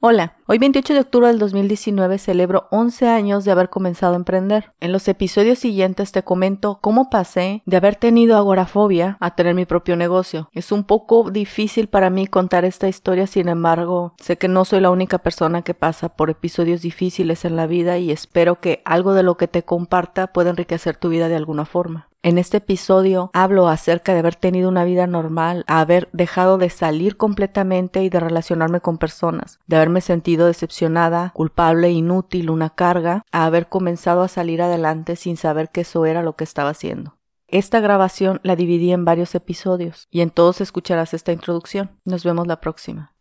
Hola, hoy 28 de octubre del 2019 celebro 11 años de haber comenzado a emprender. En los episodios siguientes te comento cómo pasé de haber tenido agorafobia a tener mi propio negocio. Es un poco difícil para mí contar esta historia, sin embargo, sé que no soy la única persona que pasa por episodios difíciles en la vida y espero que algo de lo que te comparta pueda enriquecer tu vida de alguna forma. En este episodio hablo acerca de haber tenido una vida normal, haber dejado de salir completamente y de relacionarme con personas, de haberme sentido decepcionada, culpable, inútil, una carga, a haber comenzado a salir adelante sin saber que eso era lo que estaba haciendo. Esta grabación la dividí en varios episodios y en todos escucharás esta introducción. Nos vemos la próxima.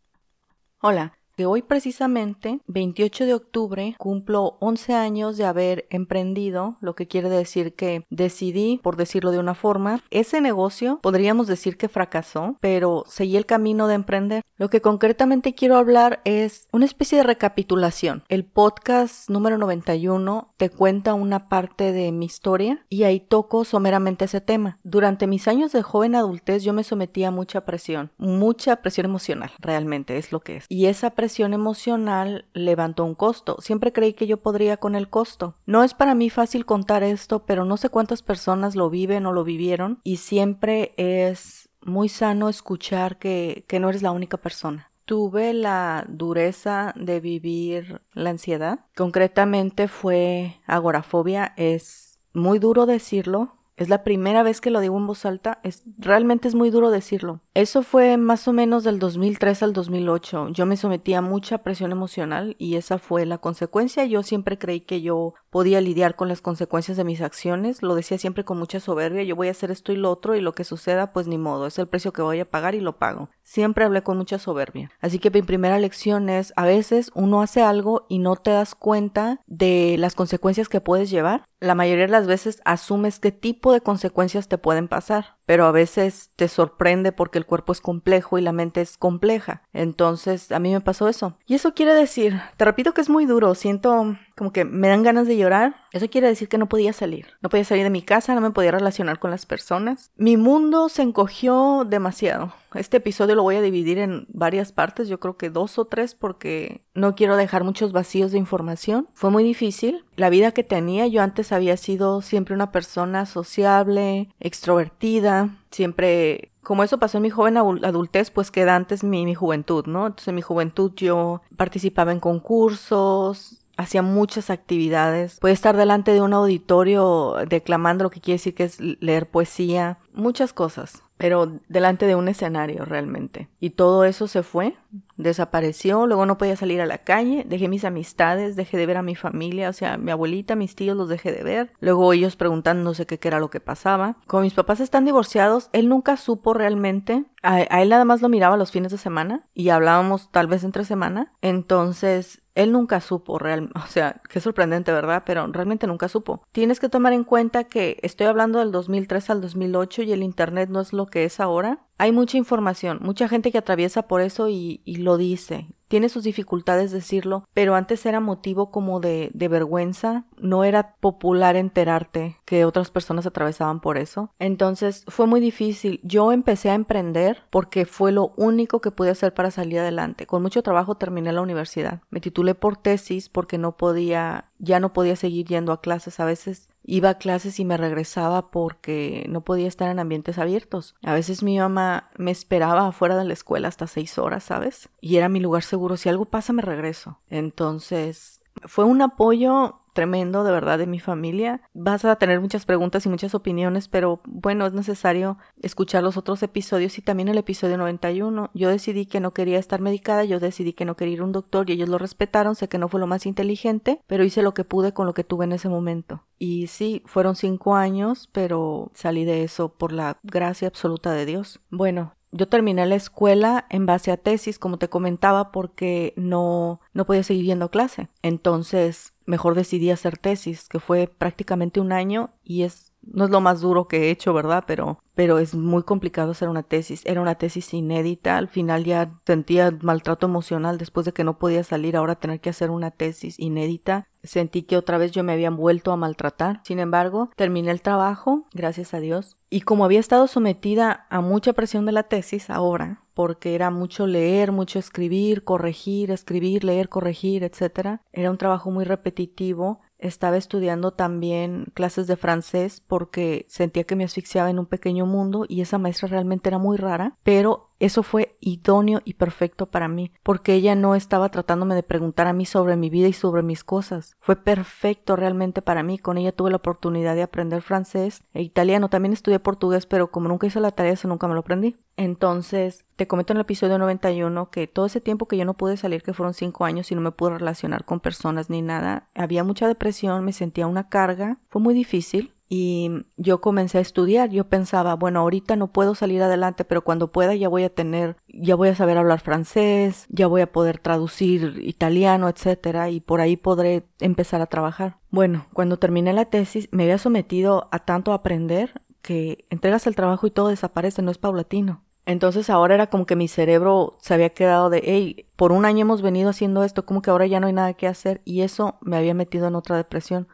Hola, hoy precisamente, 28 de octubre, cumplo 11 años de haber emprendido, lo que quiere decir que decidí, por decirlo de una forma, ese negocio podríamos decir que fracasó, pero seguí el camino de emprender. Lo que concretamente quiero hablar es una especie de recapitulación. El podcast número 91 te cuenta una parte de mi historia y ahí toco someramente ese tema. Durante mis años de joven adultez yo me sometí a mucha presión, mucha presión emocional, realmente es lo que es. Y esa presión emocional levantó un costo. Siempre creí que yo podría con el costo. No es para mí fácil contar esto, pero no sé cuántas personas lo viven o lo vivieron y siempre es muy sano escuchar que, que no eres la única persona. Tuve la dureza de vivir la ansiedad. Concretamente fue agorafobia. Es muy duro decirlo, es la primera vez que lo digo en voz alta. Es, realmente es muy duro decirlo. Eso fue más o menos del 2003 al 2008. Yo me sometí a mucha presión emocional y esa fue la consecuencia. Yo siempre creí que yo podía lidiar con las consecuencias de mis acciones. Lo decía siempre con mucha soberbia. Yo voy a hacer esto y lo otro y lo que suceda, pues ni modo. Es el precio que voy a pagar y lo pago. Siempre hablé con mucha soberbia. Así que mi primera lección es, a veces uno hace algo y no te das cuenta de las consecuencias que puedes llevar. La mayoría de las veces asumes qué tipo de consecuencias te pueden pasar, pero a veces te sorprende porque el cuerpo es complejo y la mente es compleja. Entonces, a mí me pasó eso. Y eso quiere decir, te repito que es muy duro, siento como que me dan ganas de llorar. Eso quiere decir que no podía salir. No podía salir de mi casa, no me podía relacionar con las personas. Mi mundo se encogió demasiado. Este episodio lo voy a dividir en varias partes, yo creo que dos o tres porque no quiero dejar muchos vacíos de información. Fue muy difícil. La vida que tenía, yo antes había sido siempre una persona sociable, extrovertida, siempre como eso pasó en mi joven adultez, pues queda antes mi, mi juventud, ¿no? Entonces en mi juventud yo participaba en concursos, hacía muchas actividades. Puede estar delante de un auditorio declamando lo que quiere decir que es leer poesía, muchas cosas pero delante de un escenario realmente. Y todo eso se fue, desapareció, luego no podía salir a la calle, dejé mis amistades, dejé de ver a mi familia, o sea, mi abuelita, mis tíos los dejé de ver, luego ellos preguntándose qué, qué era lo que pasaba. Como mis papás están divorciados, él nunca supo realmente, a, a él nada más lo miraba los fines de semana y hablábamos tal vez entre semana, entonces él nunca supo realmente, o sea, qué sorprendente, ¿verdad? Pero realmente nunca supo. Tienes que tomar en cuenta que estoy hablando del 2003 al 2008 y el Internet no es lo que es ahora. Hay mucha información, mucha gente que atraviesa por eso y, y lo dice tiene sus dificultades decirlo, pero antes era motivo como de, de vergüenza, no era popular enterarte que otras personas atravesaban por eso. Entonces fue muy difícil. Yo empecé a emprender porque fue lo único que pude hacer para salir adelante. Con mucho trabajo terminé la universidad. Me titulé por tesis porque no podía, ya no podía seguir yendo a clases. A veces iba a clases y me regresaba porque no podía estar en ambientes abiertos. A veces mi mamá me esperaba afuera de la escuela hasta seis horas, ¿sabes? Y era mi lugar seguro. Si algo pasa, me regreso. Entonces, fue un apoyo tremendo de verdad de mi familia. Vas a tener muchas preguntas y muchas opiniones, pero bueno, es necesario escuchar los otros episodios y también el episodio 91. Yo decidí que no quería estar medicada, yo decidí que no quería ir a un doctor y ellos lo respetaron, sé que no fue lo más inteligente, pero hice lo que pude con lo que tuve en ese momento. Y sí, fueron cinco años, pero salí de eso por la gracia absoluta de Dios. Bueno, yo terminé la escuela en base a tesis, como te comentaba, porque no, no podía seguir yendo clase. Entonces, mejor decidí hacer tesis, que fue prácticamente un año y es no es lo más duro que he hecho, ¿verdad? Pero, pero es muy complicado hacer una tesis. Era una tesis inédita. Al final ya sentía maltrato emocional después de que no podía salir. Ahora tener que hacer una tesis inédita. Sentí que otra vez yo me habían vuelto a maltratar. Sin embargo, terminé el trabajo, gracias a Dios. Y como había estado sometida a mucha presión de la tesis ahora, porque era mucho leer, mucho escribir, corregir, escribir, leer, corregir, etc. Era un trabajo muy repetitivo estaba estudiando también clases de francés porque sentía que me asfixiaba en un pequeño mundo y esa maestra realmente era muy rara, pero eso fue idóneo y perfecto para mí, porque ella no estaba tratándome de preguntar a mí sobre mi vida y sobre mis cosas. Fue perfecto realmente para mí. Con ella tuve la oportunidad de aprender francés e italiano. También estudié portugués, pero como nunca hice la tarea, eso nunca me lo aprendí. Entonces, te comento en el episodio 91 que todo ese tiempo que yo no pude salir, que fueron cinco años y no me pude relacionar con personas ni nada, había mucha depresión, me sentía una carga, fue muy difícil y yo comencé a estudiar. Yo pensaba, bueno, ahorita no puedo salir adelante, pero cuando pueda ya voy a tener, ya voy a saber hablar francés, ya voy a poder traducir italiano, etcétera, y por ahí podré empezar a trabajar. Bueno, cuando terminé la tesis me había sometido a tanto aprender que entregas el trabajo y todo desaparece, no es paulatino. Entonces ahora era como que mi cerebro se había quedado de, hey, por un año hemos venido haciendo esto, como que ahora ya no hay nada que hacer y eso me había metido en otra depresión.